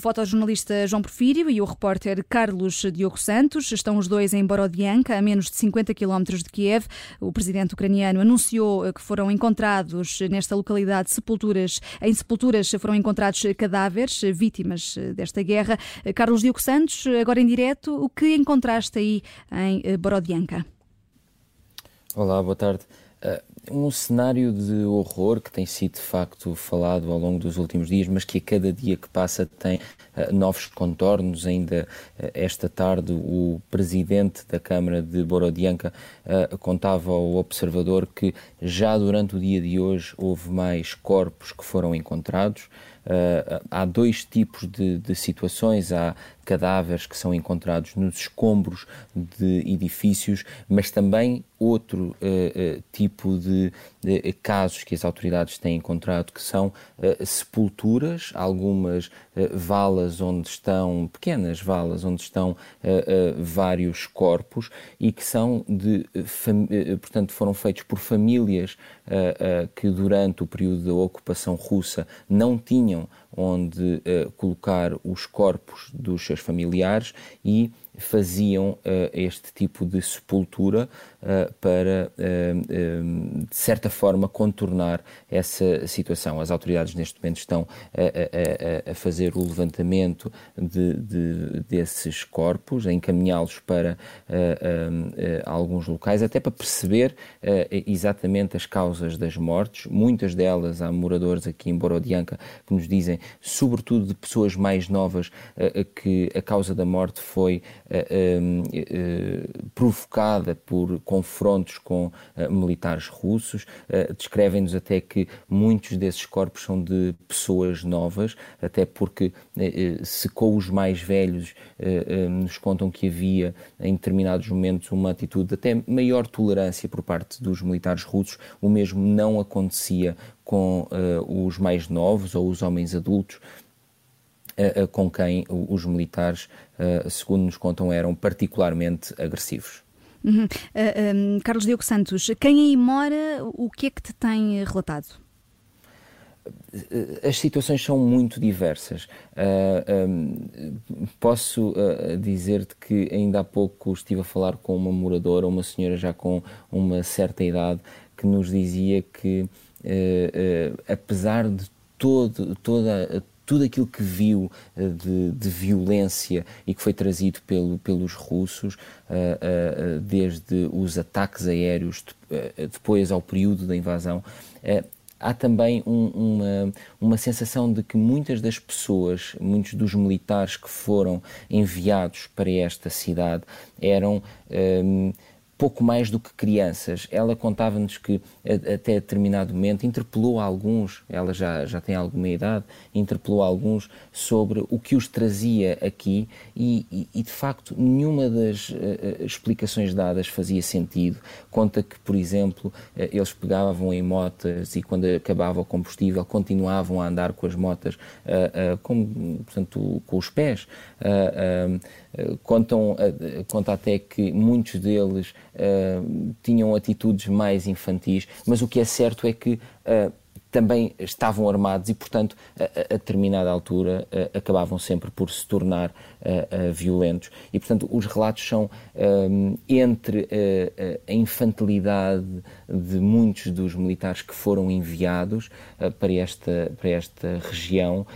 O fotojornalista João Porfírio e o repórter Carlos Diogo Santos estão os dois em Borodianka, a menos de 50 quilómetros de Kiev. O presidente ucraniano anunciou que foram encontrados nesta localidade sepulturas, em sepulturas foram encontrados cadáveres vítimas desta guerra. Carlos Diogo Santos, agora em direto, o que encontraste aí em Borodianka? Olá, boa tarde. Uh, um cenário de horror que tem sido de facto falado ao longo dos últimos dias, mas que a cada dia que passa tem uh, novos contornos. Ainda uh, esta tarde, o presidente da Câmara de Borodianka contava ao observador que já durante o dia de hoje houve mais corpos que foram encontrados. Uh, há dois tipos de, de, situações. Há cadáveres que são encontrados nos escombros de edifícios, mas também outro uh, uh, tipo de, de, casos que as autoridades têm encontrado, que são sepulturas, algumas valas onde estão, pequenas valas, onde estão vários corpos e que são de, portanto, foram feitos por famílias que durante o período da ocupação russa não tinham onde uh, colocar os corpos dos seus familiares e faziam uh, este tipo de sepultura uh, para, uh, de certa forma, contornar essa situação. As autoridades neste momento estão a, a, a fazer o levantamento de, de, desses corpos, a encaminhá-los para alguns locais, até para perceber exatamente as causas das mortes. Muitas delas, há moradores aqui em Borodianka que nos dizem, sobretudo de pessoas mais novas, que a causa da morte foi provocada por confrontos com militares russos. Descrevem-nos até que muitos desses corpos são de pessoas novas, até porque se com os mais velhos nos contam que havia em determinados momentos uma atitude até maior tolerância por parte dos militares russos, o mesmo não acontecia com os mais novos ou os homens adultos com quem os militares, segundo nos contam, eram particularmente agressivos. Uhum. Uh, um, Carlos Diogo Santos, quem aí mora, o que é que te tem relatado? As situações são muito diversas. Uh, um, posso uh, dizer-te que ainda há pouco estive a falar com uma moradora, uma senhora já com uma certa idade, que nos dizia que, apesar de todo, toda, tudo aquilo que viu uh, de, de, violência e que foi trazido pelo, pelos russos, uh, uh, desde os ataques aéreos, de, depois ao período da invasão, há também um, uma, uma sensação de que muitas das pessoas, muitos dos militares que foram enviados para esta cidade eram. Um, pouco mais do que crianças. Ela contava-nos que, até determinado momento, interpelou alguns, ela já, já tem alguma idade, interpelou alguns sobre o que os trazia aqui e, e, e de facto, nenhuma das uh, explicações dadas fazia sentido. Conta que, por exemplo, uh, eles pegavam em motas e, quando acabava o combustível, continuavam a andar com as motas, uh, com, portanto, com os pés. contam, conta até que muitos deles tinham atitudes mais infantis, mas o que é certo é que uh, também estavam armados e, portanto, a, a determinada altura uh, acabavam sempre por se tornar uh, violentos. E, portanto, os relatos são entre a infantilidade de muitos dos militares que foram enviados para, esta, para esta região,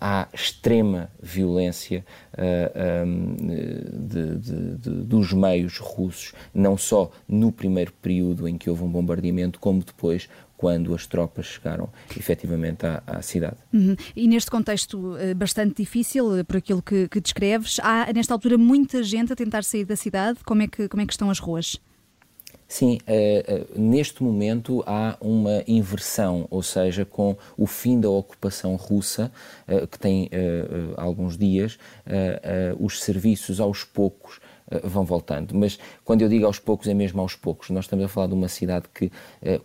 à extrema violência um, de, de, de, dos meios russos, não só no primeiro período em que houve um bombardeamento, como depois quando as tropas chegaram efetivamente à, à cidade. Uhum. E neste contexto eh, bastante difícil, eh, por aquilo que, que descreves, há nesta altura muita gente a tentar sair da cidade. Como é que, como é que estão as ruas? Sim, uh, uh, neste momento há uma inversão, ou seja, com o fim da ocupação russa, uh, que tem alguns dias, os serviços aos poucos vão voltando. Mas quando eu digo aos poucos, é mesmo aos poucos. Nós estamos a falar de uma cidade que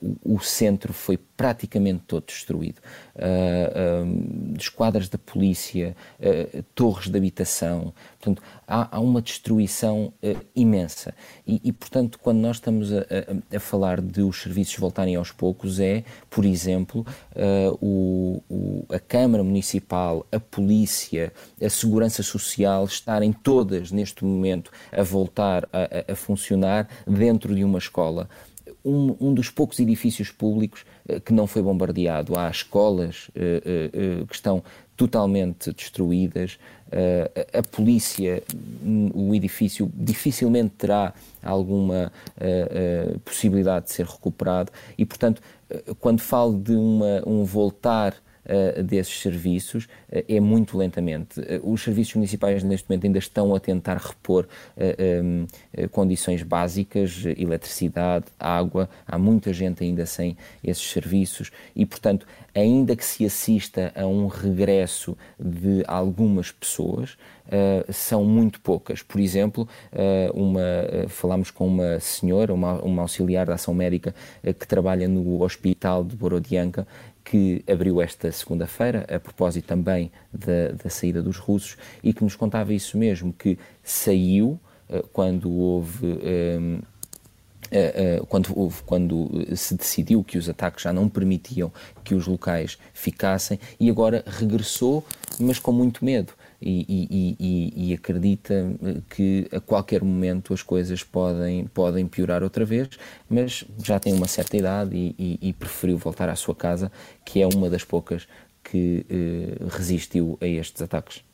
o, o centro foi praticamente todo destruído. Uh, uh, esquadras da polícia, uh, torres de habitação. Portanto, há, há uma destruição imensa. E, e, portanto, quando nós estamos a, a, a, falar de os serviços voltarem aos poucos, é, por exemplo, o, o, a Câmara Municipal, a polícia, a Segurança Social estarem todas, neste momento, a voltar a, a funcionar dentro de uma escola um, um, dos poucos edifícios públicos uh, que não foi bombardeado. Há escolas uh, uh, que estão totalmente destruídas. a polícia, o edifício dificilmente terá alguma possibilidade de ser recuperado e, portanto, quando falo de uma, um voltar uh, desses serviços uh, é muito lentamente. Uh, os serviços municipais neste momento ainda estão a tentar repor um, condições básicas, eletricidade, água, há muita gente ainda sem esses serviços e, portanto, ainda que se assista a um regresso de algumas pessoas, Uh, são muito poucas. Por exemplo, uh, uma, uh, falámos com uma senhora, uma, uma auxiliar da ação médica que trabalha no hospital de Borodianka que abriu esta segunda-feira, a propósito também da, da, saída dos russos, e que nos contava isso mesmo, que saiu quando houve. Quando, houve, quando se decidiu que os ataques já não permitiam que os locais ficassem e agora regressou, mas com muito medo e, e, e, e, acredita eh, que a qualquer momento as coisas podem, podem piorar outra vez, mas já tem uma certa idade e, preferiu voltar à sua casa, que é uma das poucas que eh, resistiu a estes ataques.